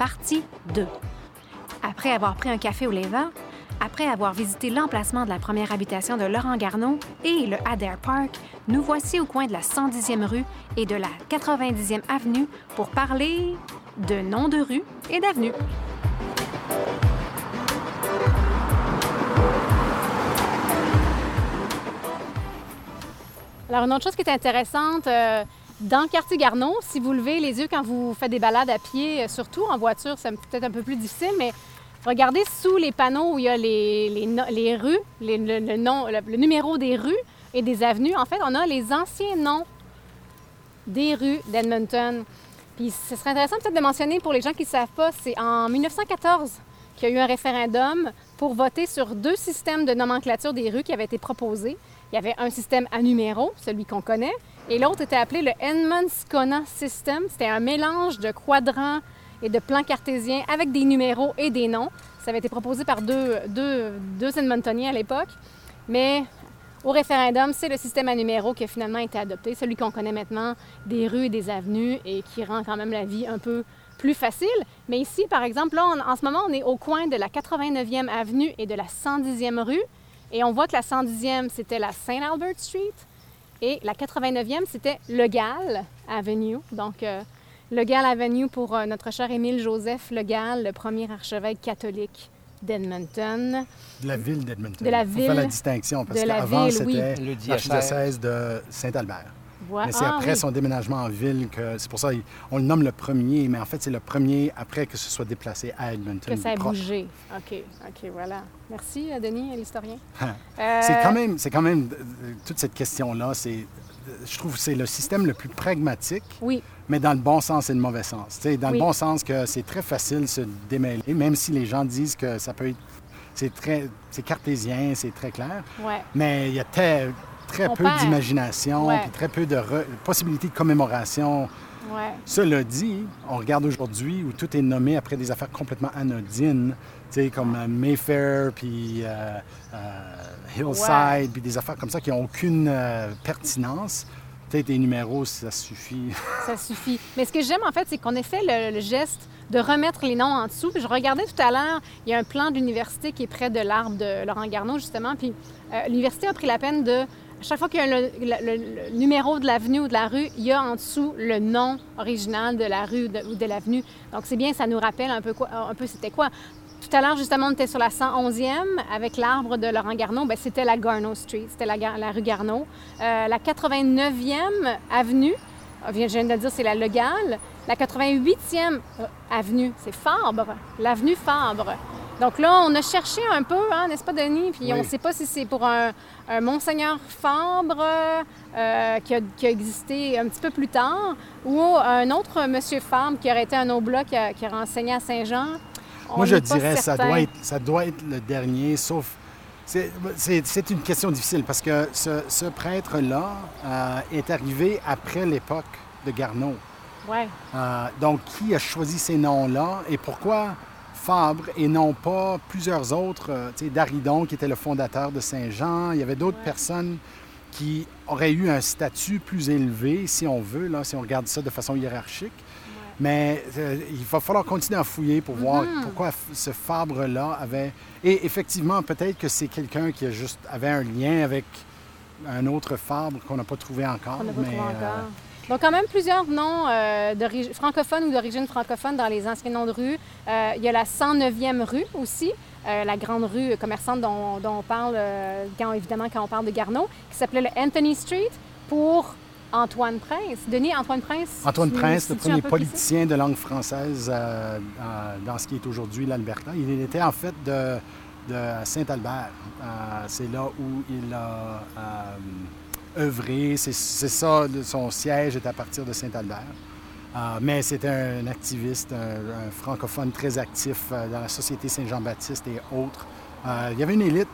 partie 2. Après avoir pris un café au Leva, après avoir visité l'emplacement de la première habitation de Laurent Garneau et le Adair Park, nous voici au coin de la 110e rue et de la 90e avenue pour parler de noms de rue et d'avenue. Alors, une autre chose qui est intéressante, euh, dans le quartier Garneau, si vous levez les yeux quand vous faites des balades à pied, euh, surtout en voiture, c'est peut-être un peu plus difficile, mais regardez sous les panneaux où il y a les, les, rues, le, nom, le, numéro des rues et des avenues. En fait, on a les anciens noms des rues d'Edmonton. Puis ce serait intéressant peut-être de mentionner pour les gens qui ne savent pas, c'est en 1914 qu'il y a eu un référendum pour voter sur deux systèmes de nomenclature des rues qui avaient été proposés. Il y avait un système à numéros, celui qu'on connaît, et l'autre était appelé le Edmonds-Scona System. C'était un mélange de quadrants et de plans cartésiens avec des numéros et des noms. Ça avait été proposé par deux, deux, deux Edmontoniens à l'époque. Mais au référendum, c'est le système à numéros qui a finalement été adopté, celui qu'on connaît maintenant des rues et des avenues et qui rend quand même la vie un peu plus facile. Mais ici, par exemple, là, en ce moment, on est au coin de la 89e avenue et de la 110e rue. Et on voit que la 110e, c'était la Saint Albert Street. Et la 89e, c'était Le Gall Avenue. Donc, euh, Le Gall Avenue pour euh, notre cher Émile Joseph Le Gall, le premier archevêque catholique d'Edmonton. De la ville d'Edmonton. De la ville. On fait la distinction parce qu'avant, c'était l'archidiocèse de Saint-Albert. Mais c'est ah après son déménagement en ville que c'est pour ça qu'on le nomme le premier, mais en fait, c'est le premier après que ce soit déplacé à Edmonton. Que ça a bougé. OK, OK, voilà. Merci, euh, Denis, l'historien. Euh, c'est quand même, c'est quand même euh, toute cette question-là, c'est, je trouve, c'est le système le plus pragmatique. Oui. Mais dans le bon sens et le mauvais sens. sais, dans le bon sens que c'est très facile de se démêler, même si les gens disent que ça peut être c'est très c'est cartésien, c'est très clair. Ouais. Mais il y a tel, très peu d'imagination, puis très peu de possibilités de commémoration. Cela dit, on regarde aujourd'hui où tout est nommé après des affaires complètement anodines, comme euh, Mayfair, puis euh, euh, Hillside, puis des affaires comme ça qui n'ont aucune pertinence. Peut-être des numéros, ça suffit. ça suffit. Mais ce que j'aime, en fait, c'est qu'on ait fait le, geste de remettre les noms en dessous. Puis je regardais tout à l'heure, il y a un plan d'université qui est près de l'arbre de Laurent Garneau, justement. Puis l'université a pris la peine de chaque fois qu'il y a le, numéro de l'avenue ou de la rue, il y a en dessous le nom original de la rue ou de, l'avenue. Donc, c'est bien, ça nous rappelle un peu, quoi, un peu c'était quoi. Tout à l'heure, justement, on était sur la 111e avec l'arbre de Laurent Garneau. Bien, c'était la Garneau Street, c'était la, la, rue Garneau. Euh, la 89e avenue, je viens de dire, c'est la Legale. La 88e euh, avenue, c'est Fabre, l'avenue Fabre. Donc là, on a cherché un peu, hein, n'est-ce pas, Denis? Puis on ne sait pas si c'est pour un, Monseigneur Fabre euh, qui, a, existé un petit peu plus tard ou un autre Monsieur Fabre qui aurait été un oblat qui a, qui a renseigné à Saint-Jean. Moi, je dirais que ça doit, être, ça doit être le dernier, sauf... C'est une question difficile parce que ce, prêtre-là euh, est arrivé après l'époque de Garneau. Ouais. Euh, donc, qui a choisi ces noms-là et pourquoi Fabre et non pas plusieurs autres, euh, sais, Daridon qui était le fondateur de Saint-Jean. Il y avait d'autres personnes qui auraient eu un statut plus élevé, si on veut, là, si on regarde ça de façon hiérarchique. Mais euh, il va falloir continuer à fouiller pour voir mm-hmm. pourquoi ce Fabre-là avait... Et effectivement, peut-être que c'est quelqu'un qui a juste avait un lien avec un autre Fabre qu'on n'a pas trouvé encore. On pas trouvé encore. Euh, donc, quand même plusieurs noms euh, francophones ou d'origine francophone dans les anciens noms de rue. Euh, il y a la 109e rue aussi, euh, la grande rue commerçante dont, on parle, quand, évidemment, quand on parle de Garneau, qui s'appelait le Anthony Street pour Antoine Prince. Denis, Antoine Prince. Antoine Prince, le premier politicien de langue française dans ce qui est aujourd'hui l'Alberta. Il était en fait de, de Saint-Albert. C'est là où il a œuvré. C'est ça, son siège est à partir de Saint-Albert. Euh, mais c'était un activiste, un, francophone très actif euh, dans la Société Saint-Jean-Baptiste et autres. Euh, il y avait une élite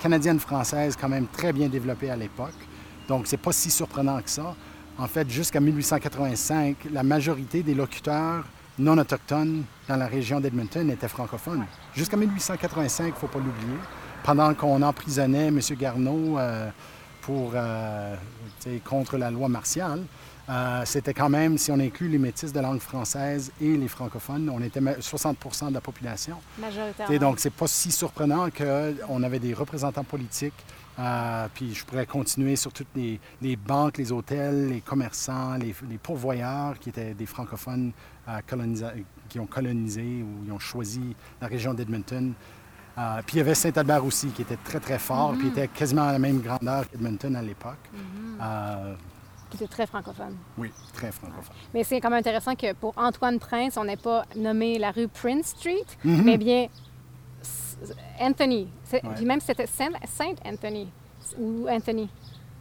canadienne-française quand même très bien développée à l'époque. Donc, c'est pas si surprenant que ça. En fait, jusqu'à 1885, la majorité des locuteurs non autochtones dans la région d'Edmonton étaient francophones. Jusqu'à 1885, il ne faut pas l'oublier. Pendant qu'on emprisonnait M. Garneau pour, euh, contre la loi martiale, euh, c'était quand même, si on inclut les métis de langue française et les francophones, on était ma- 60% de la population. Majoritairement. donc, c'est pas si surprenant qu'on avait des représentants politiques. euh, puis je pourrais continuer sur toutes les, les banques, les hôtels, les commerçants, les, les pourvoyeurs qui étaient des francophones euh, qui ont colonisé ou ils ont choisi la région d'Edmonton. Euh, puis il y avait Saint-Albert aussi qui était très très fort, puis était quasiment à la même grandeur qu'Edmonton à l'époque. Euh, Qui était très francophone. oui, très francophone. Mais c'est quand même intéressant que pour Antoine Prince, on n'ait pas nommé la rue Prince Street, Mhm. mais bien Anthony. Ouais. Puis même c'était Saint, Saint Anthony ou Anthony.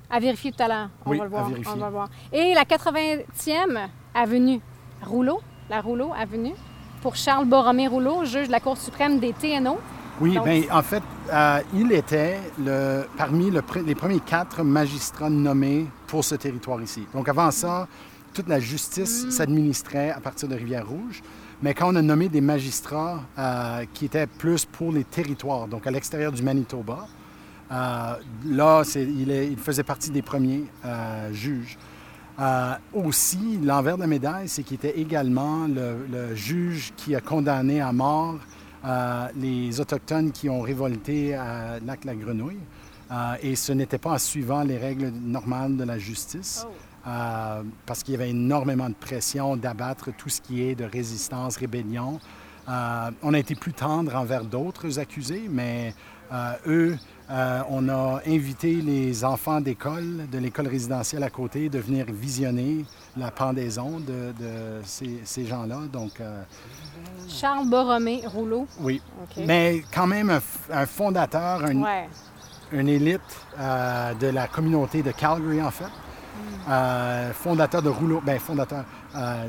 À vérifier tout à l'heure. On Oui, va le à voir. vérifier. On va le voir. Et la 80e avenue Rouleau, la Rouleau avenue, pour Charles Borromé Rouleau, juge de la Cour suprême des TNO. Oui, Donc- bien, en fait, euh, il était le, parmi le les premiers quatre magistrats nommés pour ce territoire ici. Donc, avant ça, toute la justice s'administrait à partir de Rivière-Rouge. Mais quand on a nommé des magistrats euh, qui étaient plus pour les territoires, donc à l'extérieur du Manitoba, euh, là, il, est- il faisait partie des premiers euh, juges. Aussi, l'envers de la médaille, c'est qu'il était également le, le juge qui a condamné à mort euh, les Autochtones qui ont révolté à Lac-la-Grenouille. Euh, et ce n'était pas en suivant les règles normales de la justice, euh, parce qu'il y avait énormément de pression d'abattre tout ce qui est de résistance, rébellion. Euh, on a été plus tendre envers d'autres accusés, mais eux, on a invité les enfants d'école, de l'école résidentielle à côté, de venir visionner la pendaison de, de ces, ces gens-là. Donc, Charles Borromé Rouleau. oui. Mais quand même un, fondateur, un, Ouais. une élite euh, de la communauté de Calgary, en fait. Euh, fondateur de Rouleau, ben fondateur euh,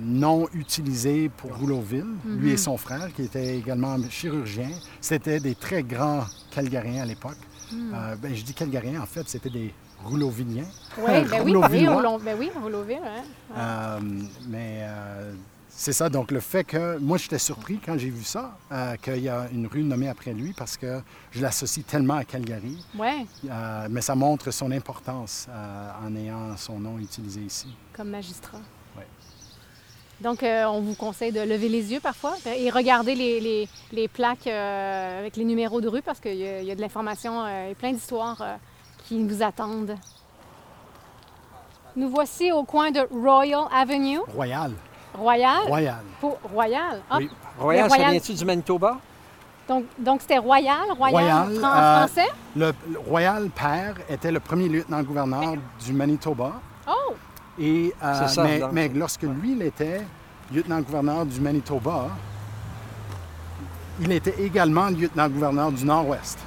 nom utilisé pour Rouleauville, lui et son frère, qui était également chirurgien. C'était des très grands Calgariens à l'époque. Euh, ben, je dis Calgariens, en fait, c'était des Rouleauvilliens. Oui, ben oui, oui, Rouleauvillois. Rouleau- ben oui, Rouleauville. hein. Mais c'est ça, donc le fait que moi j'étais surpris quand j'ai vu ça, euh, qu'il y a une rue nommée après lui parce que je l'associe tellement à Calgary, Ouais, Euh, mais ça montre son importance euh, en ayant son nom utilisé ici. comme magistrat. Ouais. Donc, euh, on vous conseille de lever les yeux parfois et regarder les, les- les plaques avec les numéros de rue parce qu'il y, y a de l'information et plein d'histoires qui vous attendent. Nous voici au coin de Royal Avenue. Royal, Royal? Royal. Pour Royal. Ah, Oui. Royal, ça Royal- vient-tu du Manitoba? Donc, donc c'était Royal, Royal, Royal, fran- euh, français? Le, le Royal père était le premier lieutenant-gouverneur du Manitoba. Oh! Et, euh, C'est ça, mais, mais lorsque lui, il était lieutenant-gouverneur du Manitoba, il était également lieutenant-gouverneur du Nord-Ouest.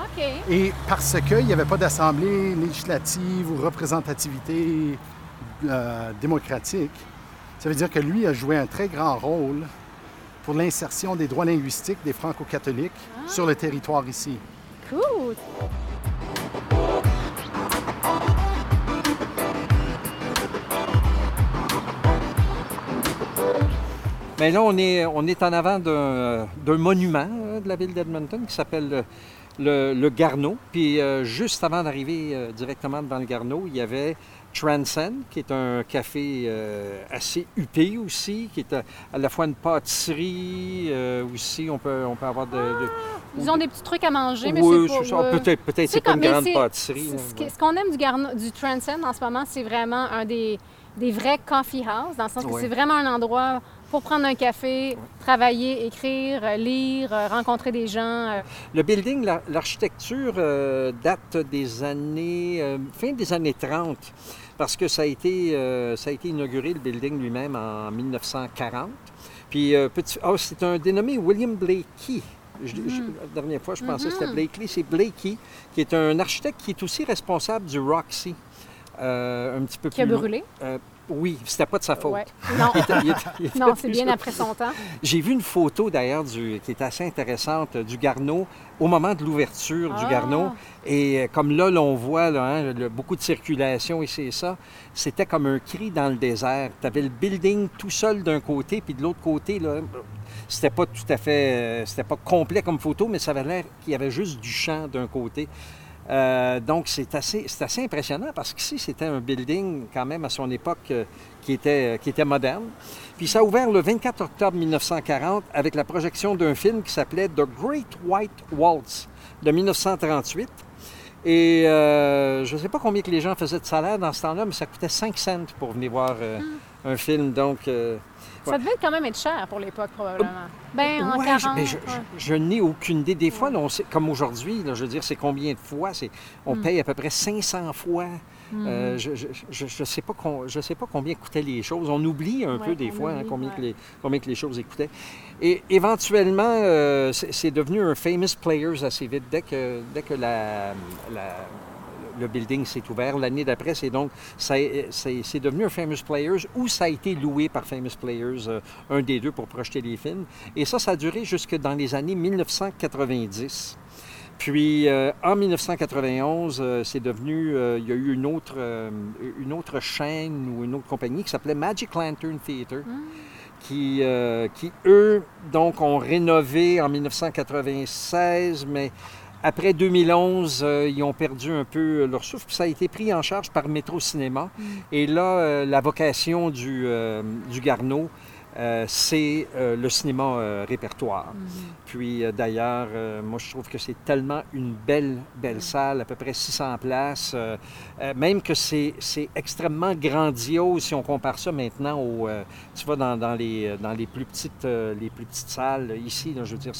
OK. Et parce qu'il n'y avait pas d'assemblée législative ou représentativité euh, démocratique, ça veut dire que lui a joué un très grand rôle pour l'insertion des droits linguistiques des franco-catholiques sur le territoire ici. Cool! Mais là, on est, on est en avant d'un d'un monument euh, de la ville d'Edmonton qui s'appelle le, le, le Garneau. Puis euh, juste avant d'arriver euh, directement devant le Garneau, il y avait Transcend, qui est un café euh, assez huppé aussi, qui est à, à la fois une pâtisserie euh, aussi. On peut, on peut avoir de. de- Ils ont des petits trucs à manger, mais oui, c'est pas... euh, Peut-être, peut-être c'est pas une grande pâtisserie. là, Ce qu'on aime du, Garno- du Transcend en ce moment, c'est vraiment un des, des vrais coffee house, dans le sens que Ouais. c'est vraiment un endroit pour prendre un café, travailler, écrire, euh, lire, euh, rencontrer des gens. euh. Le building, la- l'architecture euh, date des années, euh, fin des années 30, parce que ça a été, euh, ça a été inauguré, le building lui-même, en 1940. Puis, petit, ah, c'est un dénommé William Blakey. Je- je- la dernière fois, je pensais que c'était Blakely. C'est Blakey, qui est un architecte qui est aussi responsable du Roxy. un petit peu Qui a plus brûlé. Oui, c'était pas de sa faute. Ouais. Non, Il était- il était- il était non c'est bien après son temps. J'ai vu une photo d'ailleurs qui est assez intéressante euh, du Garneau au moment de l'ouverture du Ah. Garneau. Et euh, comme là, l'on voit là, hein, le- beaucoup de circulation et c'est ça, c'était comme un cri dans le désert. Tu avais le building tout seul d'un côté, puis de l'autre côté, là, c'était pas tout à fait, euh, c'était pas complet comme photo, mais ça avait l'air qu'il y avait juste du champ d'un côté. Euh, donc, c'est assez, c'est assez impressionnant parce qu'ici, c'était un building quand même à son époque euh, qui, était, euh, qui était moderne. Puis ça a ouvert le 24 octobre 1940 avec la projection d'un film qui s'appelait The Great White Waltz de 1938. Et je ne sais pas combien que les gens faisaient de salaire dans ce temps-là, mais ça coûtait 5 cents pour venir voir euh, un film. Donc, euh, Ça devait quand même être cher pour l'époque, probablement. Ben, en Ouais, 40. je, mais je, ouais. je- je n'ai aucune idée. Des fois, là, on sait- comme aujourd'hui, je veux dire, c'est combien de fois? On Hmm. paye à peu près 500 fois. Euh, je ne sais, pas com- je sais pas combien coûtaient les choses. On oublie un Ouais, peu des fois hein, combien, que les, combien que les choses coûtaient. Et éventuellement, euh, c'est, c'est devenu un famous players assez vite. Dès que, dès que la, la- le building s'est ouvert. L'année d'après, c'est donc ça, c'est, devenu un Famous Players ou ça a été loué par Famous Players, euh, un des deux pour projeter les films. Et ça, ça a duré jusque dans les années 1990. Puis euh, en 1991, euh, c'est devenu, euh, il y a eu une autre, euh, une autre chaîne ou une autre compagnie qui s'appelait Magic Lantern Theatre, qui, euh, qui, eux, donc, ont rénové en 1996, mais après 2011, euh, ils ont perdu un peu leur souffle. Puis ça a été pris en charge par Métro Cinéma. Et là, euh, la vocation du, euh, du Garneau, euh, c'est euh, le cinéma euh, répertoire. Puis euh, d'ailleurs, moi je trouve que c'est tellement une belle, belle salle, à peu près 600 places, même que c'est extrêmement grandiose si on compare ça maintenant au, tu vois, dans, dans les, dans les, plus petites, les plus petites salles ici, là, je veux dire,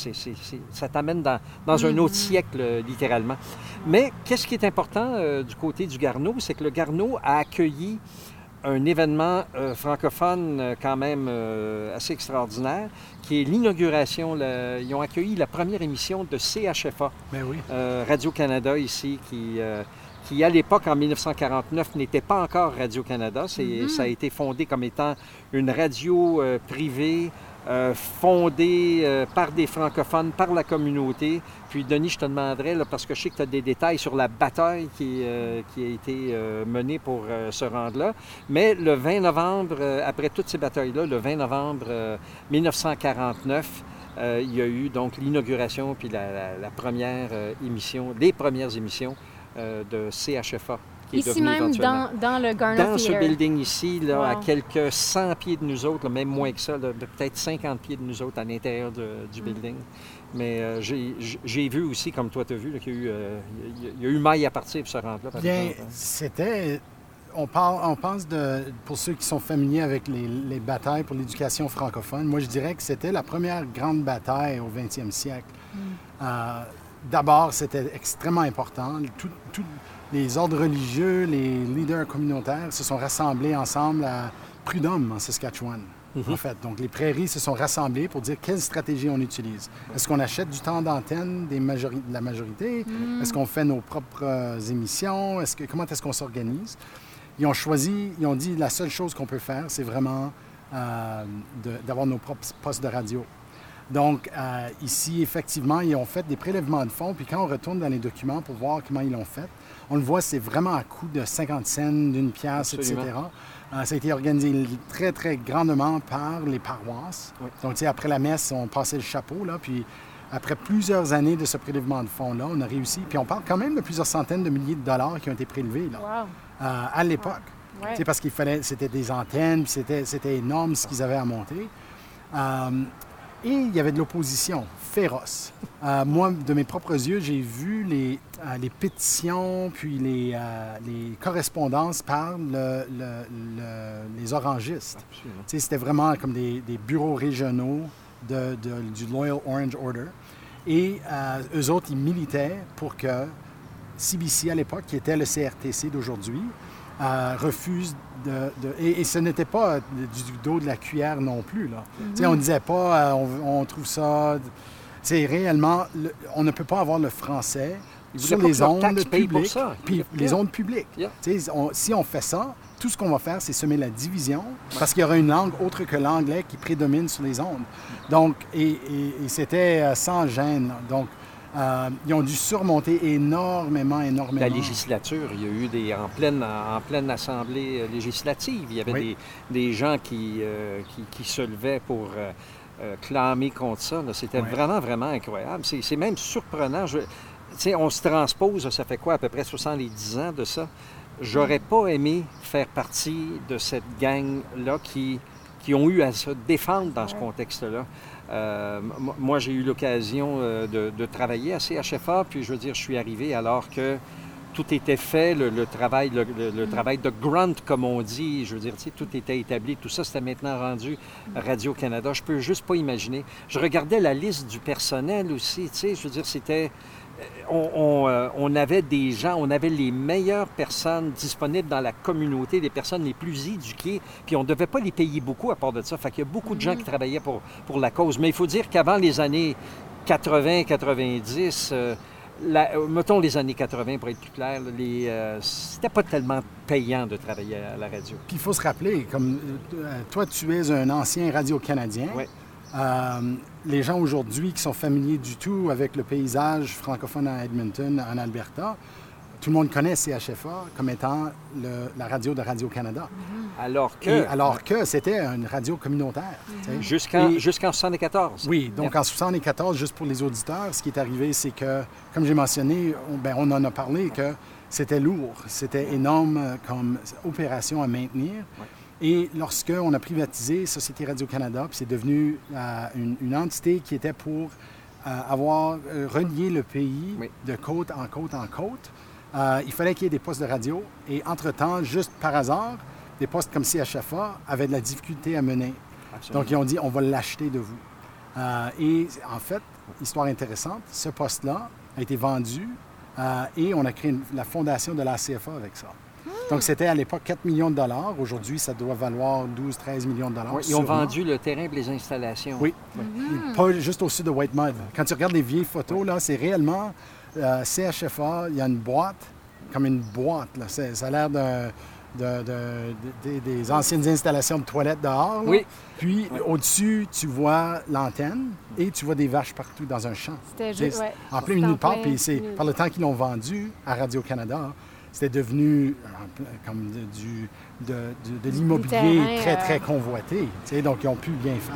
ça t'amène dans, dans un autre siècle, euh, littéralement. Mais qu'est-ce qui est important du côté du Garneau, c'est que le Garneau a accueilli un événement euh, francophone euh, quand même euh, assez extraordinaire, qui est l'inauguration. le- Ils ont accueilli la première émission de CHFA, Ben oui. euh, Radio-Canada ici, qui, euh, qui à l'époque, en 1949, n'était pas encore Radio-Canada. C'est- Ça a été fondé comme étant une radio euh, privée, euh, fondée euh, par des francophones, par la communauté. Puis, Denis, je te demanderais, là, parce que je sais que tu as des détails sur la bataille qui, euh, qui a été euh, menée pour euh, se rendre là. Mais le 20 novembre, euh, après toutes ces batailles-là, le 20 novembre euh, 1949, euh, il y a eu donc l'inauguration puis la, la- la première émission, les premières émissions de CHFA. Qui Ici même, dans, dans le Garner dans ce building ici, là, à quelques 100 pieds de nous autres, là, même moins que ça, peut-être 50 pieds de nous autres à l'intérieur de- Mm. du building. Mais euh, j'ai- j'ai vu aussi, comme toi tu as vu, qu'il y, a eu, euh, y a- il y a eu maille à partir pour se rendre là. par Bien, exemple, hein. c'était. On, parle, on pense de. Pour ceux qui sont familiers avec les, les batailles pour l'éducation francophone, moi je dirais que c'était la première grande bataille au 20e siècle. Euh, D'abord, c'était extrêmement important. Tout- tout- les ordres religieux, les leaders communautaires se sont rassemblés ensemble à Prudhomme, en Saskatchewan. En fait, donc les prairies se sont rassemblées pour dire quelle stratégie on utilise. Est-ce qu'on achète du temps d'antenne des majori- de la majorité? Est-ce qu'on fait nos propres euh, émissions? Que, comment est-ce qu'on s'organise? Ils ont choisi, ils ont dit la seule chose qu'on peut faire, c'est vraiment euh, d'avoir nos propres postes de radio. Donc, euh, ici, effectivement, ils ont fait des prélèvements de fonds. Puis quand on retourne dans les documents pour voir comment ils l'ont fait, on le voit, c'est vraiment à coût de 50 cents, d'une pièce, etc. Euh, ça a été organisé très, très grandement par les paroisses. Oui. Donc, tu sais, après la messe, on passait le chapeau, là. Puis après plusieurs années de ce prélèvement de fonds-là, on a réussi. Puis on parle quand même de plusieurs centaines de milliers de dollars qui ont été prélevés, là, Wow. euh, à l'époque. Ouais. Tu sais, parce qu'il fallait, c'était des antennes, puis c'était, c'était énorme ce qu'ils avaient à monter. Euh, et il y avait de l'opposition féroce. Euh, moi, de mes propres yeux, j'ai vu les, euh, les pétitions, puis les, euh, les correspondances par le- le- le- les orangistes. Absolument. Tu sais, C'était vraiment comme des, des bureaux régionaux de, de- du Loyal Orange Order. Et eux autres, ils militaient pour que CBC à l'époque, qui était le CRTC d'aujourd'hui, euh, refuse de... de- et, et ce n'était pas du, dos de la cuillère non plus. Là. On ne disait pas, euh, on, on trouve ça... C'est réellement, le- on ne peut pas avoir le français Ils sur les ondes publiques, puis les ondes publiques. Yeah. On- si on fait ça, tout ce qu'on va faire, c'est semer la division, parce qu'il y aura une langue autre que l'anglais qui prédomine sur les ondes. Donc, et, et- et c'était euh, sans gêne. Donc, euh, ils ont dû surmonter énormément, énormément. La législature, il y a eu des en pleine en pleine assemblée euh, législative, il y avait Oui. des, des gens qui, euh, qui, qui se levaient pour euh, clamer contre ça. C'était Ouais. vraiment vraiment incroyable. C'est même surprenant. Je- tu sais, on se transpose, ça fait quoi à peu près 70 ans de ça. J'aurais pas aimé faire partie de cette gang là qui qui ont eu à se défendre dans ce contexte-là. Euh, moi, j'ai eu l'occasion euh, de, travailler à CHFA, puis je veux dire, je suis arrivé alors que tout était fait, le, travail, le travail de grunt, comme on dit, je veux dire, tu sais, tout était établi, tout ça, c'était maintenant rendu Radio-Canada. Je peux juste pas imaginer. Je regardais la liste du personnel aussi, tu sais, je veux dire, c'était... euh, On, on, euh, on avait des gens, on avait les meilleures personnes disponibles dans la communauté, les personnes les plus éduquées, puis on ne devait pas les payer beaucoup à part de ça. Fait qu'il y a beaucoup de gens qui travaillaient pour, pour la cause. Mais il faut dire qu'avant les années 80-90, euh, la- euh, mettons les années 80 pour être plus clair, les, euh, c'était pas tellement payant de travailler à la radio. Puis il faut se rappeler, comme euh, toi, tu es un ancien radio-canadien. Ouais. Euh, les gens aujourd'hui qui sont familiers du tout avec le paysage francophone à Edmonton, en Alberta, tout le monde connaît CHFA comme étant le- la radio de Radio-Canada. Alors que, Et Alors que c'était une radio communautaire. sais. jusqu'en jusqu'en 74. Oui, donc en 74, juste pour les auditeurs, ce qui est arrivé, c'est que, comme j'ai mentionné, on, ben, on en a parlé, que c'était lourd, c'était énorme comme opération à maintenir. Et lorsque on a privatisé Société Radio-Canada, puis c'est devenu euh, une, une entité qui était pour euh, avoir euh, relié le pays Oui. de côte en côte en côte, euh, il fallait qu'il y ait des postes de radio. Et entre-temps, juste par hasard, des postes comme CHFA avaient de la difficulté à mener. Absolument. Donc, ils ont dit, on va l'acheter de vous. Euh, et en fait, histoire intéressante, ce poste-là a été vendu euh, et on a créé une- la fondation de la CFA avec ça. Donc, c'était à l'époque 4 millions de dollars. Aujourd'hui, ça doit valoir 12-13 millions de dollars. Oui, ils ont sûrement. vendu le terrain et les installations. Oui. Pas juste au sud de White Mud. Quand tu regardes les vieilles photos, là, c'est réellement euh, CHFA. Il y a une boîte, comme une boîte. Là. Ça a l'air d'un- de- de- de- des- anciennes installations de toilettes dehors. Oui. Puis au-dessus, tu vois l'antenne et tu vois des vaches partout dans un champ. C'était juste, ouais. En plein Puis c'est par le temps qu'ils l'ont vendu à Radio-Canada, c'était devenu euh, comme de, du, de, de- de l'immobilier très, très convoité. tu sais, donc, ils ont pu bien faire.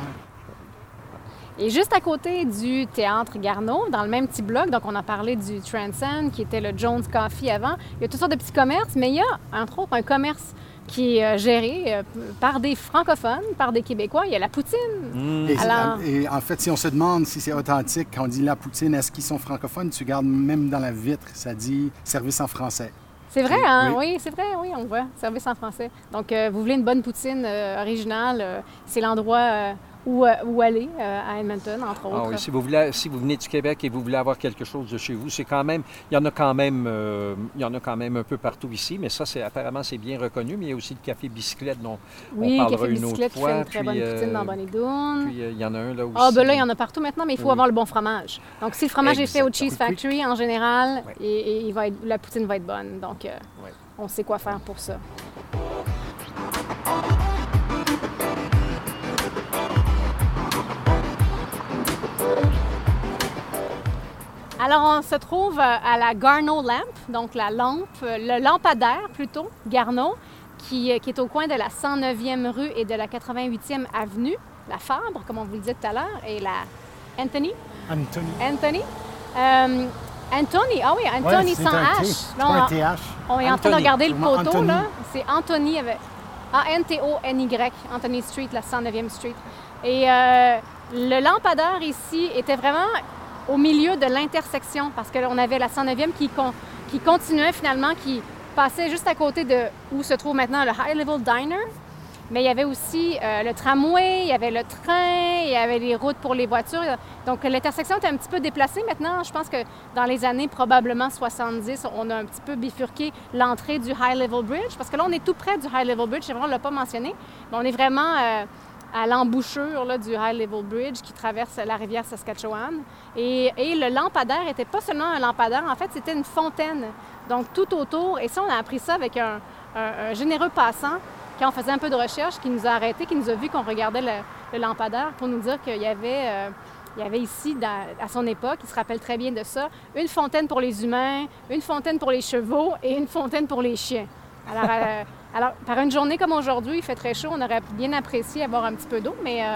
Et juste à côté du théâtre Garneau, dans le même petit bloc, donc on a parlé du Transcend, qui était le Jones Coffee avant. Il y a toutes sortes de petits commerces, mais il y a, entre autres, un commerce qui est euh, géré euh, par des francophones, par des Québécois. Il y a la poutine. Mmh. Et, Alors- et en fait, si on se demande si c'est authentique, quand on dit la poutine, est-ce qu'ils sont francophones, tu regardes même dans la vitre, ça dit service en français. C'est vrai, hein? Oui. Oui, c'est vrai, oui, on voit. Service en français. Donc, euh, vous voulez une bonne poutine euh, originale, euh, c'est l'endroit euh, où aller euh, à Edmonton, entre autres. Ah oui, si, vous voulez, si vous venez du Québec et vous voulez avoir quelque chose de chez vous, c'est quand même, il y en a quand même, euh, il y en a quand même un peu partout ici, mais ça, c'est apparemment c'est bien reconnu. Mais il y a aussi le café bicyclette dont oui, on parlera Café une autre qui fois. fait une très puis, bonne poutine euh, dans Bonnie Puis euh, il y en a un là aussi. Ah, ben là, il y en a partout maintenant, mais il faut Oui. avoir le bon fromage. Donc, si le fromage est fait au. Cheese Factory, en général, Ouais. et, et il va être- la poutine va être bonne. Donc, on sait quoi faire pour ça. Alors, on se trouve euh, à la Garneau Lamp, donc la lampe, euh, le lampadaire plutôt, Garneau, qui, euh, qui est au coin de la 109e rue et de la 88e avenue, la Fabre, comme on vous le disait tout à l'heure, et la Anthony? Anthony. Anthony? Euh, Anthony, ah oui, Anthony Ouais, sans un H. Là, on- TH. on est en train de regarder le poteau, Anthony? là. C'est Anthony avec A-N-T-O-N-Y, Anthony Street, la 109e Street. Et euh, le lampadaire ici était vraiment au milieu de l'intersection parce que là, on avait la 109e qui, con- qui continuait finalement, qui passait juste à côté de où se trouve maintenant le High Level Diner. Mais il y avait aussi euh, le tramway, il y avait le train, il y avait les routes pour les voitures. Donc l'intersection est un petit peu déplacée maintenant. Je pense que dans les années probablement 70, on a un petit peu bifurqué l'entrée du High Level Bridge parce que là, on est tout près du High Level Bridge. On ne l'a pas mentionné, mais on est vraiment euh, à l'embouchure du High Level Bridge qui traverse la rivière Saskatchewan. Et, et le lampadaire n'était pas seulement un lampadaire, en fait, c'était une fontaine. Donc, tout autour, et ça, on a appris ça avec un, un- un généreux passant quand on faisait un peu de recherche, qui nous a arrêtés, qui nous a vu qu'on regardait le, le lampadaire pour nous dire qu'il y avait, euh, il y avait ici, dans- à son époque, il se rappelle très bien de ça, une fontaine pour les humains, une fontaine pour les chevaux et une fontaine pour les chiens. Alors, euh, alors par une journée comme aujourd'hui, il fait très chaud, on aurait bien apprécié avoir un petit peu d'eau, mais euh,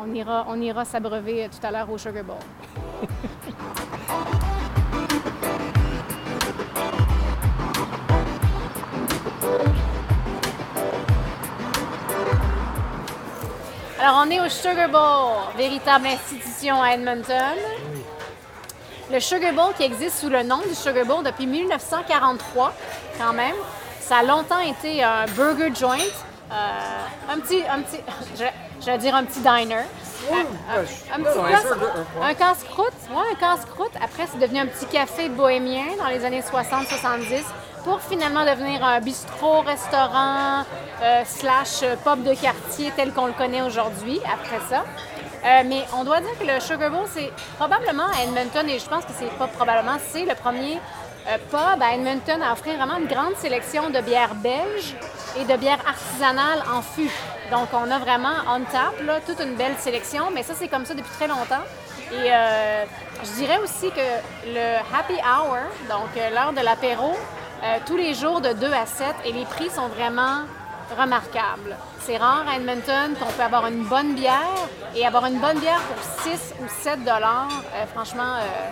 on ira, on ira s'abreuver euh, tout à l'heure au Sugar Bowl. Alors, on est au Sugar Bowl, véritable institution à Edmonton. Le Sugar Bowl qui existe sous le nom du Sugar Bowl depuis 1943, quand même. Ça a longtemps été un burger joint, euh, un petit, un petit, je, je vais dire un petit diner. Un, un- un petit un casse- casse-croûte, ouais, un casse-croûte. Après, c'est devenu un petit café bohémien dans les années 60-70 pour finalement devenir un bistrot, restaurant, euh, slash euh, pub de quartier tel qu'on le connaît aujourd'hui après ça. Euh, mais on doit dire que le Sugar Bowl, c'est probablement à Edmonton, et je pense que c'est pas probablement, c'est le premier euh, pub à Edmonton à offrir vraiment une grande sélection de bières belges et de bières artisanales en fût. Donc, on a vraiment on tap, toute une belle sélection, mais ça, c'est comme ça depuis très longtemps. Et euh, je dirais aussi que le happy hour, donc euh, l'heure de l'apéro, euh, tous les jours de 2 à 7, et les prix sont vraiment remarquables. C'est rare à Edmonton qu'on peut avoir une bonne bière et avoir une bonne bière pour 6 ou 7 dollars. euh, franchement, euh,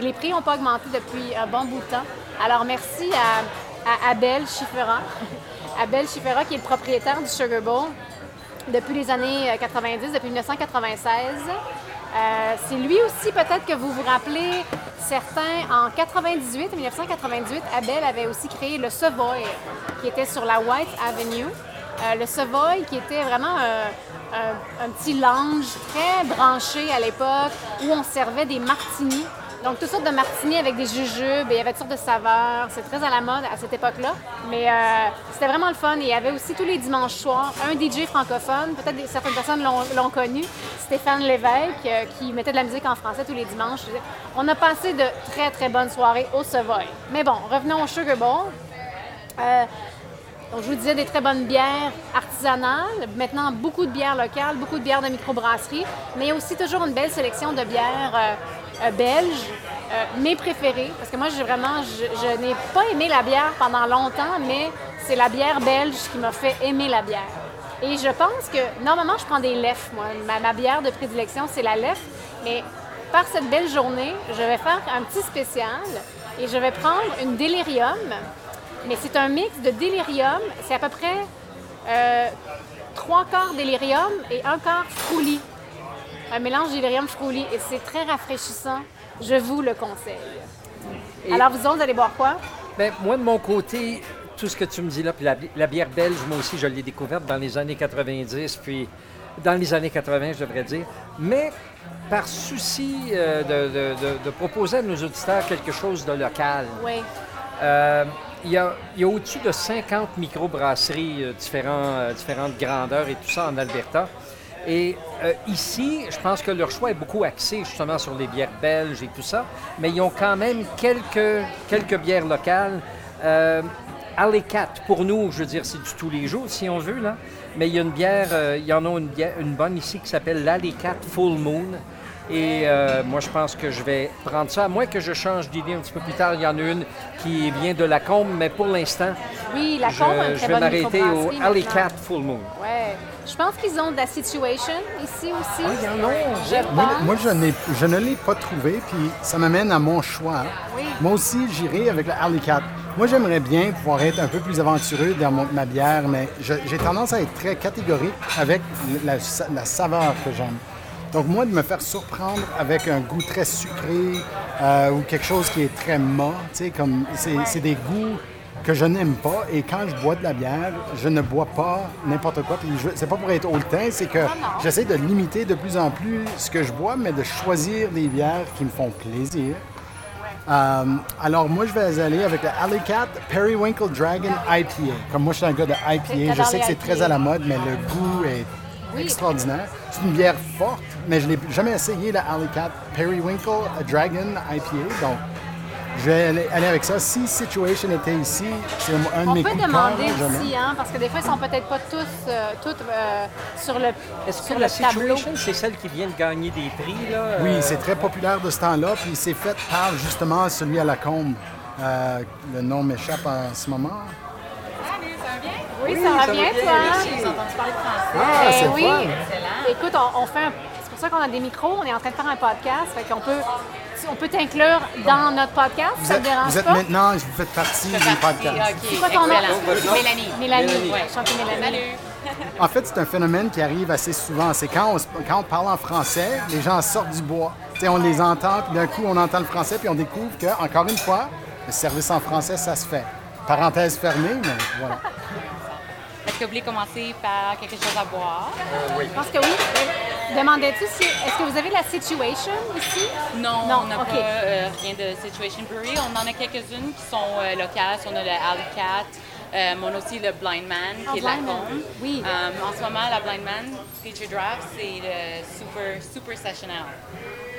les prix n'ont pas augmenté depuis un bon bout de temps. Alors, merci à, Abel Chiffera. Abel Chiffera, qui est le propriétaire du Sugar Bowl depuis les années euh, 90, depuis 1996. Euh, c'est lui aussi, peut-être que vous vous rappelez, certains, en 98, 1998, Abel avait aussi créé le Savoy, qui était sur la White Avenue. Euh, le Savoy, qui était vraiment euh, un, petit lounge très branché à l'époque, où on servait des martinis. Donc, toutes sortes de martinis avec des jujubes, et il y avait toutes sortes de saveurs. C'est très à la mode à cette époque-là. Mais euh, c'était vraiment le fun. Et il y avait aussi tous les dimanches soirs un DJ francophone. Peut-être certaines personnes l'ont connu, Stéphane Lévesque, qui mettait de la musique en français tous les dimanches. On a passé de très, très bonnes soirées au Savoy. Mais bon, revenons au Sugar Bowl. Donc, je vous disais des très bonnes bières artisanales. Maintenant, beaucoup de bières locales, beaucoup de bières de microbrasserie, mais aussi toujours une belle sélection de bières euh, euh, belges. Euh, mes préférées, parce que moi, j'ai vraiment, je, n'ai pas aimé la bière pendant longtemps, mais c'est la bière belge qui m'a fait aimer la bière. Et je pense que, normalement, je prends des lefs, moi. Ma, ma bière de prédilection, c'est la lef, mais par cette belle journée, je vais faire un petit spécial et je vais prendre une délirium. Mais c'est un mix de délirium. C'est à peu près euh, trois quarts délirium et un quart frouli. Un mélange délirium-frouli. Et c'est très rafraîchissant. Je vous le conseille. Et- Alors, vous autres, vous allez boire quoi? Ben, moi, de mon côté, tout ce que tu me dis là, puis la, bi- la bière belge, moi aussi, je l'ai découverte dans les années 90, puis dans les années 80, je devrais dire. Mais par souci euh, de, de- de- de proposer à nos auditeurs quelque chose de local, Oui. euh, il y a, au-dessus de 50 microbrasseries euh, différents, euh, différentes grandeurs et tout ça en Alberta. Et euh, ici, je pense que leur choix est beaucoup axé justement sur les bières belges et tout ça, mais ils ont quand même quelques, quelques bières locales. Euh, Alley Cat, pour nous, je veux dire, c'est du tous les jours si on veut, là. Mais il y a une bière, euh, il y en a une, bonne ici qui s'appelle l'Alley Cat Full Moon. Et euh, moi, je pense que je vais prendre ça, à moins que je change d'idée un petit peu plus tard. Il y en a une qui vient de Lacombe, mais pour l'instant, Oui, la je, je vais m'arrêter au Alley. Cat Full Moon. Ouais. Je pense qu'ils ont de la situation ici aussi. Ah, il y en a. Je Moi, moi, je, ne l'ai pas trouvé, puis ça m'amène à mon choix. Oui. Moi aussi, j'irai avec le Alley Cat. Moi, j'aimerais bien pouvoir être un peu plus aventureux dans mon- ma bière, mais j'ai tendance à être très catégorique avec la saveur que j'aime. Donc, moi, de me faire surprendre avec un goût très sucré euh, ou quelque chose qui est très sais, comme c'est des goûts que je n'aime pas. Et quand je bois de la bière, je ne bois pas n'importe quoi. Puis c'est pas pour être hautain, c'est que j'essaie de limiter de plus en plus ce que je bois, mais de choisir des bières qui me font plaisir. Euh, alors, moi, je vais aller avec le Alley Cat Periwinkle Dragon IPA. Comme moi, je suis un gars de IPA, je sais que c'est très à la mode, mais le goût est extraordinaire. C'est une bière forte, mais je n'ai jamais essayé la Alley Cat Periwinkle Dragon IPA. Donc, je vais aller, aller avec ça. Si Situation était ici, c'est un de On mes peut coups de cœur. demander aussi, hein, parce que des fois, ils sont peut-être pas tous, euh, toutes euh, sur le, Est-ce sur que le la. Situation, c'est celle qui vient de gagner des prix, là? Oui, euh, c'est très populaire de ce temps-là, puis c'est fait par justement celui à la combe. Euh, le nom m'échappe en ce moment. Oui, ça va bien, toi? J'ai entendu parler de français. Ah, Ben c'est oui. fun. Écoute, on, on fait un- C'est pour ça qu'on a des micros, on est en train de faire un podcast, fait qu'on peut, on peut t'inclure dans notre podcast, Vous ça êtes, te dérange vous êtes pas? maintenant, vous faites partie du podcast. C'est quoi ton nom? Mélanie. Mélanie, Mélanie. Ouais, chantez Mélanie. Salut. En fait, c'est un phénomène qui arrive assez souvent. C'est quand quand on parle en français, les gens sortent du bois. Tu sais, on les entend, puis d'un coup, on entend le français, puis on découvre que, encore une fois, le service en français, ça se fait. Parenthèse fermée, mais voilà. Est-ce que vous voulez commencer par quelque chose à boire? Je pense que oui. Demandais-tu si. Est-ce que vous avez la situation ici? Non, Non, on n'a pas euh, rien de Situation Brewery. On en a quelques-unes qui sont euh, locales. On a le Alley Cat, euh, on a aussi le Blind Man, qui Ah, est de la Blind Man. Combe. Oui. Euh, en ce moment, la Blind Man Feature Draft, c'est le Super, super Sessional.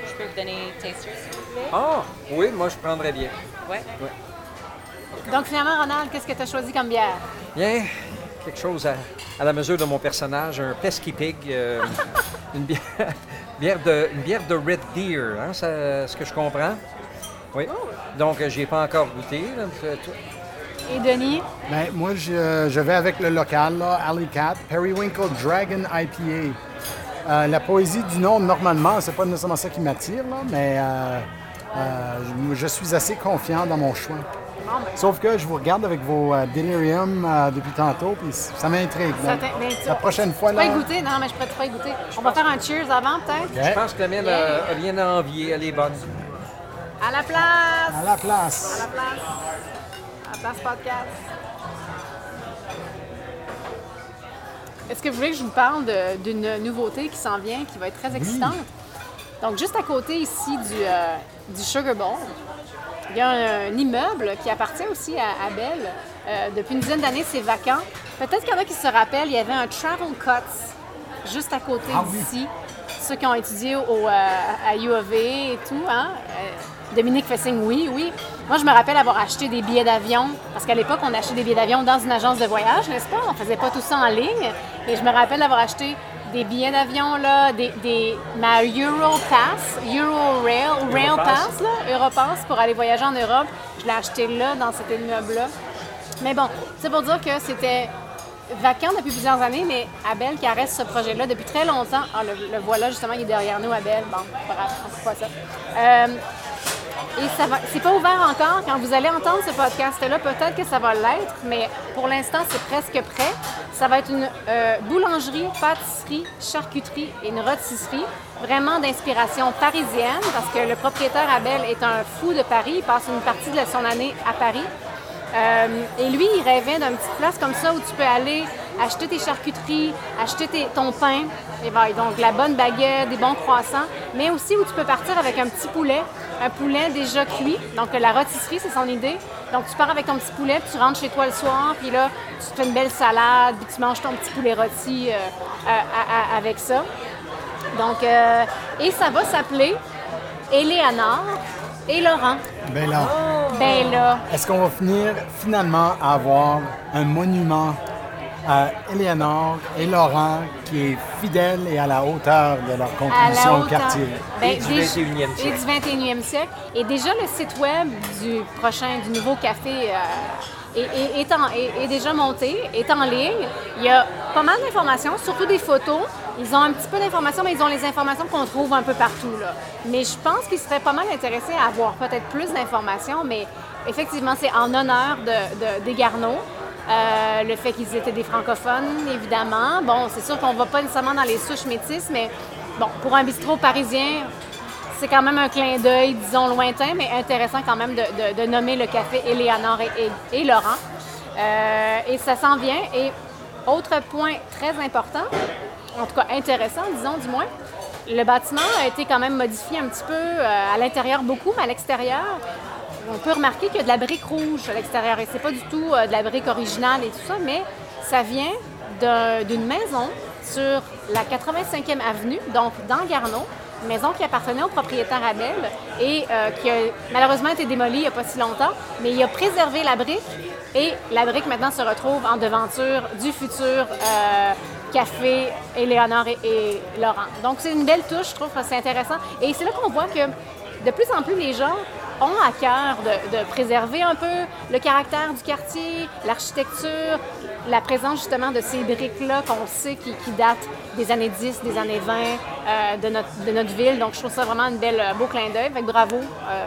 Je peux vous donner taster, s'il vous plaît? Ah, oui, moi, je prendrais bien. Ouais. Donc, finalement, Ronald, qu'est-ce que tu as choisi comme bière? Bien, quelque chose à, à la mesure de mon personnage, un pesky pig, euh, une, bière, bière de, une bière de Red Deer, hein, ça- ce que je comprends? Oui. Donc, euh, j'y ai pas encore goûté. là. Et Denis? Ben, moi, je, je vais avec le local, là, Alley Cat, Periwinkle Dragon IPA. Euh, la poésie du nom, normalement, c'est pas nécessairement ça qui m'attire, mais euh, euh, je, je suis assez confiant dans mon choix. Sauf que je vous regarde avec vos euh, Delirium euh, depuis tantôt, puis ça m'intrigue. Ça Donc, t'in- ben, tu- La prochaine fois, Tu peux y là. goûter? Non, mais je pourrais pas y goûter. On va faire un cheers avant, peut-être? Je pense que la mienne a rien à envier, elle est bonne. À la place! à la place. À la place. À la place podcast. Est-ce que vous voulez que je vous parle de- d'une nouveauté qui s'en vient, qui va être très excitante? Donc, juste à côté ici du, euh, du Sugar Bowl, il y a un, un immeuble qui appartient aussi à Abel. Euh, depuis une dizaine d'années, c'est vacant. Peut-être qu'il y en a qui se rappellent, il y avait un Travel Cuts juste à côté Ah oui. d'ici. Ceux qui ont étudié au, euh, à U of A et tout, hein? Euh, Dominique Fessing, oui, oui. Moi, je me rappelle avoir acheté des billets d'avion, parce qu'à l'époque, on achetait des billets d'avion dans une agence de voyage, n'est-ce pas? On faisait pas tout ça en ligne. Et je me rappelle d'avoir acheté des billets d'avion, là, des, des, ma Euro Pass, Euro Rail, Europass. Pass, là, Europass pour aller voyager en Europe. Je l'ai acheté là, dans cet immeuble-là. Mais bon, c'est pour dire que c'était vacant depuis plusieurs années, mais Abel qui arrête ce projet-là depuis très longtemps. Ah, le, le voilà, justement, il est derrière nous, Abel. Bon, pas grave, on fait pas ça. Euh, et ça va, c'est pas ouvert encore. Quand vous allez entendre ce podcast-là, peut-être que ça va l'être, mais pour l'instant, c'est presque prêt. Ça va être une euh, boulangerie, pâtisserie, charcuterie et une rôtisserie, vraiment d'inspiration parisienne, parce que le propriétaire Abel est un fou de Paris. Il passe une partie de son année à Paris. Euh, et lui, il rêvait d'une petite place comme ça où tu peux aller acheter tes charcuteries, acheter tes- ton pain, et voilà, donc la bonne baguette, des bons croissants, mais aussi où tu peux partir avec un petit poulet, un poulet déjà cuit. Donc la rôtisserie, c'est son idée. Donc tu pars avec ton petit poulet, puis tu rentres chez toi le soir, puis là, tu te fais une belle salade, puis tu manges ton petit poulet rôti euh, à- avec ça. Donc, euh, et ça va s'appeler Éléonore et Laurent? Ben là, Ben là, est-ce qu'on va finir finalement à avoir un monument à Éléonore et Laurent qui est fidèle et à la hauteur de leur contribution au quartier? Ben, Et du déjà- 21e Et siècle. du 21e siècle. Et déjà, le site web du prochain, du nouveau café euh, est, déjà monté, est en ligne. Il y a pas mal d'informations, surtout des photos. Ils ont un petit peu d'informations, mais ils ont les informations qu'on trouve un peu partout. Là. Mais je pense qu'ils seraient pas mal intéressés à avoir peut-être plus d'informations, mais effectivement, c'est en honneur de, de- des Garneaux. Euh, le fait qu'ils étaient des francophones, évidemment. Bon, c'est sûr qu'on va pas nécessairement dans les souches métisses, mais bon, pour un bistrot parisien, c'est quand même un clin d'œil, disons, lointain, mais intéressant quand même de, nommer le café Éléonore et, Laurent. Euh, et ça s'en vient. Et autre point très important, en tout cas intéressant, disons du moins, le bâtiment a été quand même modifié un petit peu euh, à l'intérieur beaucoup, mais à l'extérieur, on peut remarquer qu'il y a de la brique rouge à l'extérieur. Et c'est pas du tout euh, de la brique originale et tout ça, mais ça vient d'un- d'une maison sur la 85e avenue, donc dans Garneau, maison qui appartenait au propriétaire Abel et euh, qui a malheureusement été démolie il n'y a pas si longtemps, mais il a préservé la brique et la brique maintenant se retrouve en devanture du futur euh, café Éléonore et, Laurent. Donc c'est une belle touche, je trouve c'est intéressant. Et c'est là qu'on voit que de plus en plus les gens ont à cœur de, préserver un peu le caractère du quartier, l'architecture, la présence justement de ces briques-là qu'on sait qui datent des années 10, des années 20 euh, de, notre, ville. Donc je trouve ça vraiment un euh, beau clin d'œil. Bravo euh,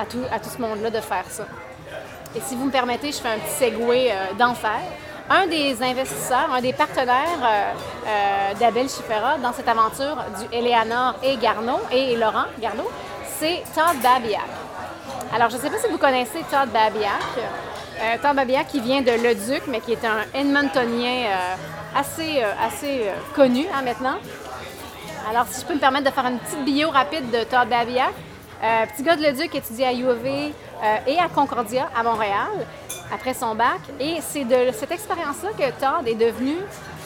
à, tout, à tout ce monde-là de faire ça. Et si vous me permettez, je fais un petit segway d'enfer. Un des investisseurs, un des partenaires d'Abel Schifera dans cette aventure du Eleanor et Garneau, et Laurent Garneau, c'est Todd Babiak. Alors, je ne sais pas si vous connaissez Todd Babiak. Euh, Todd Babiak qui vient de Leduc, mais qui est un Edmontonien assez, euh, assez euh, connu hein, maintenant. Alors, si je peux me permettre de faire une petite bio rapide de Todd Babiak. Euh, petit gars de Leduc étudie à UOV euh, et à Concordia à Montréal après son bac. Et c'est de cette expérience-là que Todd est devenu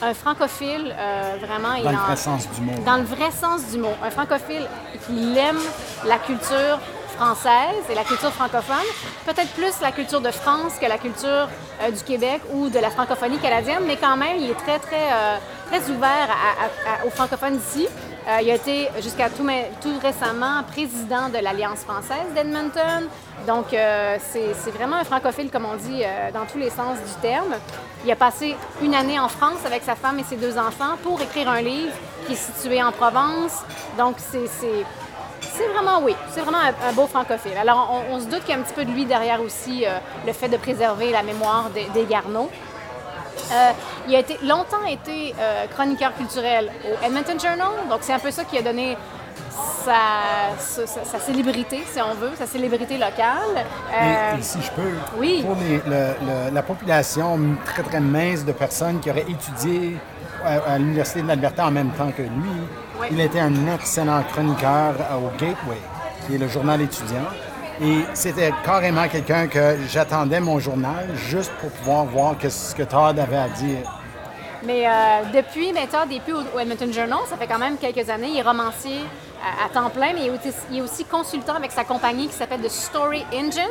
un francophile euh, vraiment. Dans le vrai sens du mot. dans le vrai sens du mot. Un francophile qui aime la culture française et la culture francophone, peut-être plus la culture de France que la culture euh, du Québec ou de la francophonie canadienne, mais quand même, il est très, très, euh, très ouvert aux francophones d'ici. Euh, il a été jusqu'à tout, récemment président de l'Alliance française d'Edmonton. Donc, euh, c'est vraiment un francophile, comme on dit, dans tous les sens du terme. Il a passé une année en France avec sa femme et ses deux enfants pour écrire un livre qui est situé en Provence. Donc, c'est c'est- vraiment, oui, c'est vraiment un, un beau francophile. Alors, on, on se doute qu'il y a un petit peu de lui derrière aussi euh, le fait de préserver la mémoire des, des Garneaux. Euh, il a été, longtemps été euh, chroniqueur culturel au Edmonton Journal, donc c'est un peu ça qui a donné sa, sa- sa- sa célébrité, si on veut, sa célébrité locale. Euh, Et, et si je peux, oui. pour les- le- le- la population très très mince de personnes qui auraient étudié à, à l'Université de l'Alberta en même temps que lui, Il était un excellent chroniqueur au Gateway, qui est le journal étudiant. Et c'était carrément quelqu'un que j'attendais mon journal juste pour pouvoir voir ce que Todd avait à dire. Mais euh, depuis, mais Todd n'est plus au, Edmonton Journal, ça fait quand même quelques années. Il est romancier à, temps plein, mais il est, aussi, consultant avec sa compagnie qui s'appelle The Story Engine.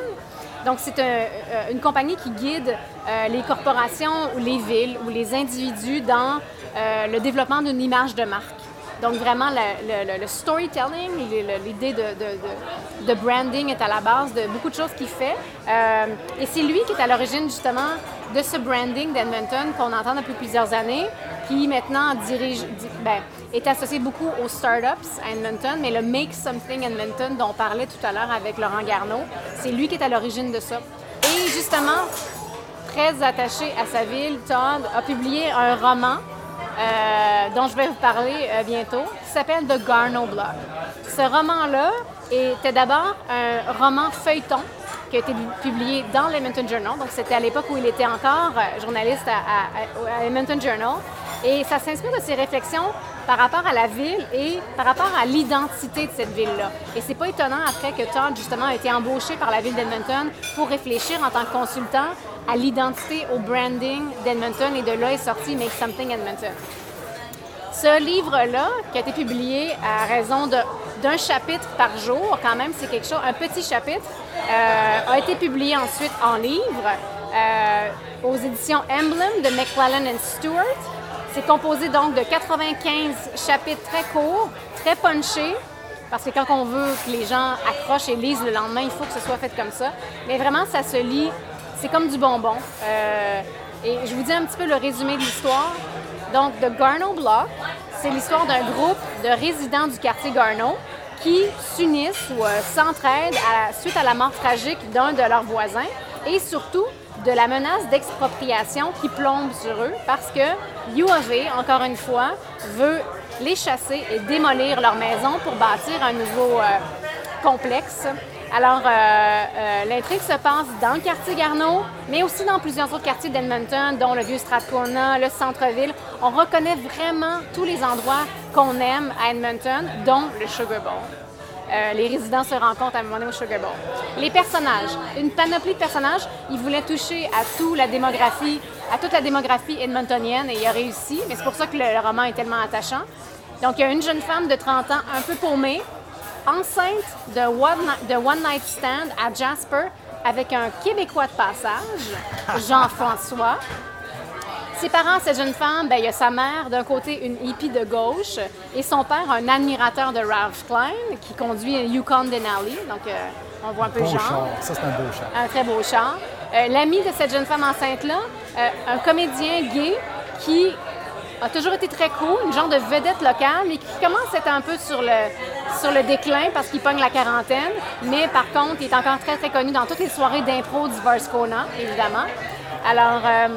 Donc, c'est euh, une compagnie qui guide euh, les corporations ou les villes ou les individus dans le développement d'une image de marque. Donc, vraiment, le, storytelling, l'idée de, branding est à la base de beaucoup de choses qu'il fait. Euh, et c'est lui qui est à l'origine, justement, de ce branding d'Edmonton qu'on entend depuis plusieurs années, qui maintenant ben, est associé beaucoup aux startups à Edmonton, mais le Make Something Edmonton dont on parlait tout à l'heure avec Laurent Garneau, c'est lui qui est à l'origine de ça. Et justement, très attaché à sa ville, Todd a publié un roman euh, dont je vais vous parler euh, bientôt, qui s'appelle The Garneau Block. Ce roman-là était d'abord un roman feuilleton qui a été publié dans l'Edmonton Journal. Donc, c'était à l'époque où il était encore euh, journaliste à, à, Journal. Et ça s'inspire de ses réflexions par rapport à la ville et par rapport à l'identité de cette ville-là. Et c'est pas étonnant après que Todd, justement, a été embauché par la ville d'Edmonton pour réfléchir en tant que consultant à l'identité, au branding d'Edmonton. Et de là est sorti Make Something Edmonton. Ce livre-là, qui a été publié à raison d'un chapitre par jour, quand même, c'est quelque chose, un petit chapitre, euh, a été publié ensuite en livre euh, aux éditions Emblem de McClellan and Stewart. C'est composé donc de 95 chapitres très courts, très punchés, parce que quand on veut que les gens accrochent et lisent le lendemain, il faut que ce soit fait comme ça. Mais vraiment, ça se lit, c'est comme du bonbon. Euh, et je vous dis un petit peu le résumé de l'histoire. Donc, The Garneau Block, c'est l'histoire d'un groupe de résidents du quartier Garneau qui s'unissent ou euh, s'entraident suite à la mort tragique d'un de leurs voisins et surtout de la menace d'expropriation qui plombe sur eux parce que UAV, encore une fois, veut les chasser et démolir leur maison pour bâtir un nouveau euh, complexe. Alors, euh, euh, l'intrigue se passe dans le quartier Garneau, mais aussi dans plusieurs autres quartiers d'Edmonton, dont le vieux Strathcona, le centre-ville. On reconnaît vraiment tous les endroits qu'on aime à Edmonton, dont le Sugar Bowl. euh, les résidents se rencontrent à un moment donné au Sugar Bowl. Les personnages, une panoplie de personnages. Il voulait toucher à toute la démographie, à toute la démographie edmontonienne et il a réussi. Mais c'est pour ça que le, le roman est tellement attachant. Donc, il y a une jeune femme de 30 ans, un peu paumée, enceinte de One, Ni- de One Night Stand à Jasper avec un Québécois de passage, Jean-François. Ses parents, cette jeune femme, ben, il y a sa mère, d'un côté une hippie de gauche, et son père, un admirateur de Ralph Klein, qui conduit un Yukon Denali. Donc, euh, on voit un peu le Beau genre. char. Ça, c'est un beau char. Un très beau char. Euh, L'ami de cette jeune femme enceinte-là, euh, un comédien gay qui a toujours été très cool, une genre de vedette locale, mais qui commence à être un peu sur le, déclin parce qu'il pogne la quarantaine. Mais par contre, il est encore très, très connu dans toutes les soirées d'impro du Varscona, évidemment. Alors, euh,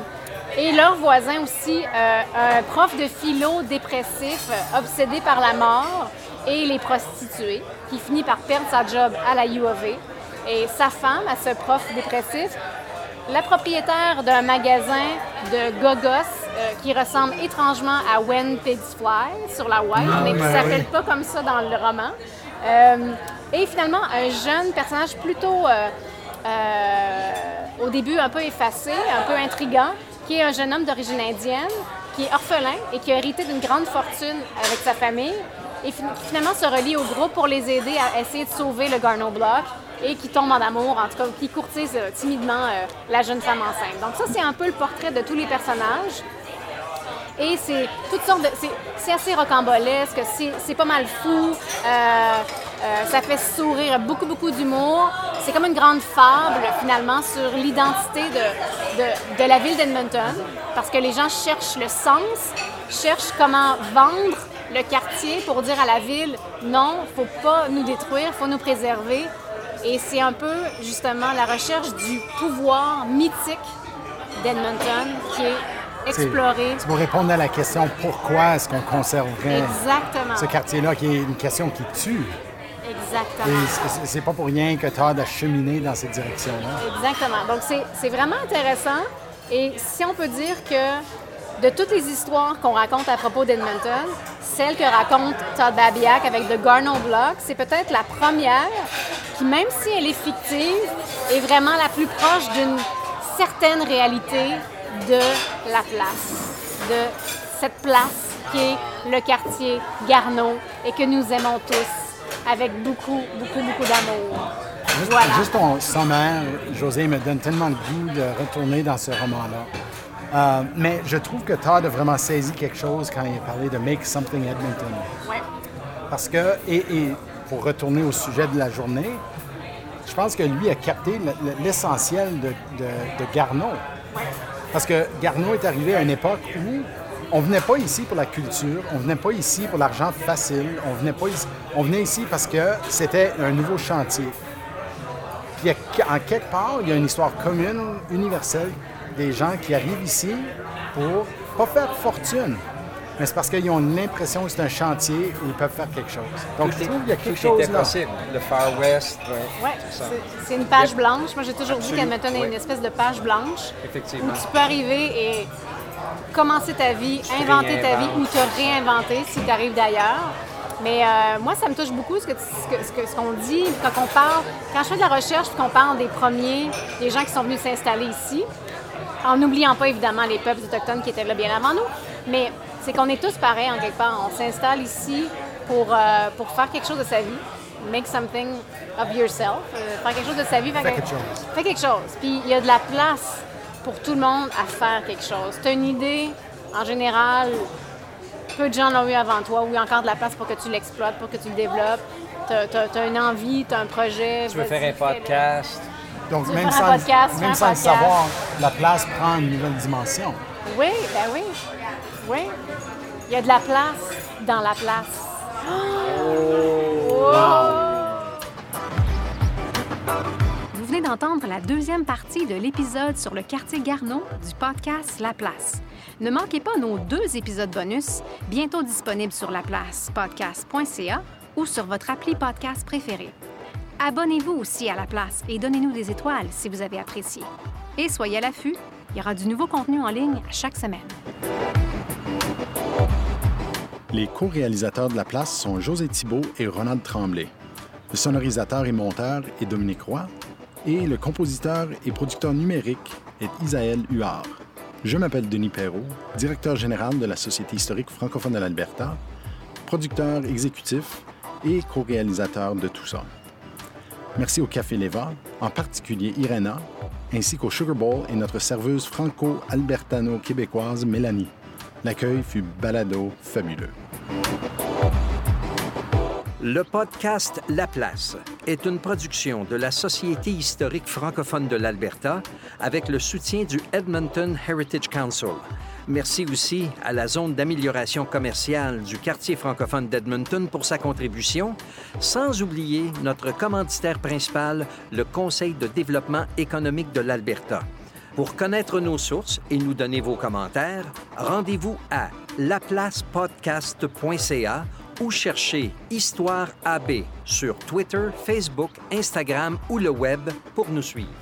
et leur voisin aussi, euh, un prof de philo dépressif, obsédé par la mort et les prostituées, qui finit par perdre sa job à la U of A. Et sa femme, à ce prof dépressif, la propriétaire d'un magasin de gogos euh, qui ressemble étrangement à When Pigs Fly sur la White, mais qui ne ben s'appelle oui. pas comme ça dans le roman. Euh, et finalement, un jeune personnage plutôt, euh, au début, un peu effacé, un peu intrigant, qui est un jeune homme d'origine indienne, qui est orphelin et qui a hérité d'une grande fortune avec sa famille et qui finalement se relie au groupe pour les aider à essayer de sauver le Garneau Block et qui tombe en amour, en tout cas, qui courtise euh, timidement euh, la jeune femme enceinte. Donc ça, c'est un peu le portrait de tous les personnages. Et c'est toutes sortes de. c'est- assez rocambolesque, c'est pas mal fou, euh, ça fait sourire, beaucoup, beaucoup d'humour. C'est comme une grande fable, finalement, sur l'identité de, de, de la ville d'Edmonton, parce que les gens cherchent le sens, cherchent comment vendre le quartier pour dire à la ville non, faut pas nous détruire, faut nous préserver. Et c'est un peu, justement, la recherche du pouvoir mythique d'Edmonton qui est exploré. C'est pour répondre à la question pourquoi est-ce qu'on conserverait Exactement. ce quartier-là, qui est une question qui tue. Exactement. Et c'est- pas pour rien que Todd a cheminé dans cette direction-là. Exactement. Donc, c'est c'est vraiment intéressant. Et si on peut dire que de toutes les histoires qu'on raconte à propos d'Edmonton, celle que raconte Todd Babiak avec The Garneau Block, c'est peut-être la première qui, même si elle est fictive, est vraiment la plus proche d'une certaine réalité de la place, de cette place qui est le quartier Garneau et que nous aimons tous avec beaucoup, beaucoup, beaucoup d'amour. Juste, Voilà. juste ton sommaire, José, me donne tellement le goût de retourner dans ce roman-là. Euh, mais je trouve que Todd a vraiment saisi quelque chose quand il a parlé de Make Something Edmonton. Ouais. Parce que, et, et pour retourner au sujet de la journée, je pense que lui a capté le- le- l'essentiel de, de, de Garneau. Parce que Garneau est arrivé à une époque où on venait pas ici pour la culture, on venait pas ici pour l'argent facile, on venait pas ici, on venait ici parce que c'était un nouveau chantier. Puis en quelque part, il y a une histoire commune, universelle, des gens qui arrivent ici pour pas faire fortune, mais c'est parce qu'ils ont l'impression que c'est un chantier où ils peuvent faire quelque chose. Donc je trouve qu'il y a quelque chose là. possible. Le Far West, ouais, Ouais, c'est ça. c'est- c'est une page blanche. Moi, j'ai toujours dit Absolument, qu'Edmonton est oui. une espèce de page blanche Effectivement. où tu peux arriver et commencer ta vie, te inventer ta vie ou te réinventer si tu arrives d'ailleurs. Mais euh, moi, ça me touche beaucoup ce que- ce que- ce que- ce qu'on dit quand on parle, quand je fais de la recherche qu'on parle des premiers, des gens qui sont venus s'installer ici, en n'oubliant pas évidemment les peuples autochtones qui étaient là bien avant nous, mais c'est qu'on est tous pareils en quelque part. On s'installe ici pour, euh, pour faire quelque chose de sa vie, make something of yourself, euh, faire quelque chose de sa vie. Fais quelque chose. Fais quelque chose. Puis il y a de la place pour tout le monde à faire quelque chose. Tu as une idée, en général, peu de gens l'ont eu avant toi, ou il y a encore de la place pour que tu l'exploites, pour que tu le développes. Tu as, une envie, tu as un projet. Tu veux faire un podcast. Donc Tu même sans, podcast, même fais sans un le savoir, la place prend une nouvelle dimension. Oui, ben oui. Oui. Il y a de la place dans la place. Vous venez d'entendre la deuxième partie de l'épisode sur le quartier Garneau du podcast La Place. Ne manquez pas nos deux épisodes bonus, bientôt disponibles sur laplacepodcast.ca ou sur votre appli podcast préféré. Abonnez-vous aussi à La Place et donnez-nous des étoiles si vous avez apprécié. Et soyez à l'affût, il y aura du nouveau contenu en ligne chaque semaine. Les co-réalisateurs de la place sont José Thibault et Ronald Tremblay. Le sonorisateur et monteur est Dominique Roy et le compositeur et producteur numérique est Isaël Huard. Je m'appelle Denis Perrault, directeur général de la Société historique francophone de l'Alberta, producteur exécutif et co-réalisateur de tout ça. Merci au Café Leva, en particulier Irena, ainsi qu'au Sugar Bowl et notre serveuse franco-albertano-québécoise Mélanie. L'accueil fut balado fabuleux. Le podcast La Place est une production de la Société historique francophone de l'Alberta avec le soutien du Edmonton Heritage Council. Merci aussi à la zone d'amélioration commerciale du quartier francophone d'Edmonton pour sa contribution, sans oublier notre commanditaire principal, le Conseil de développement économique de l'Alberta. Pour connaître nos sources et nous donner vos commentaires, rendez-vous à laplacepodcast.ca ou cherchez Histoire AB sur Twitter, Facebook, Instagram ou le web pour nous suivre.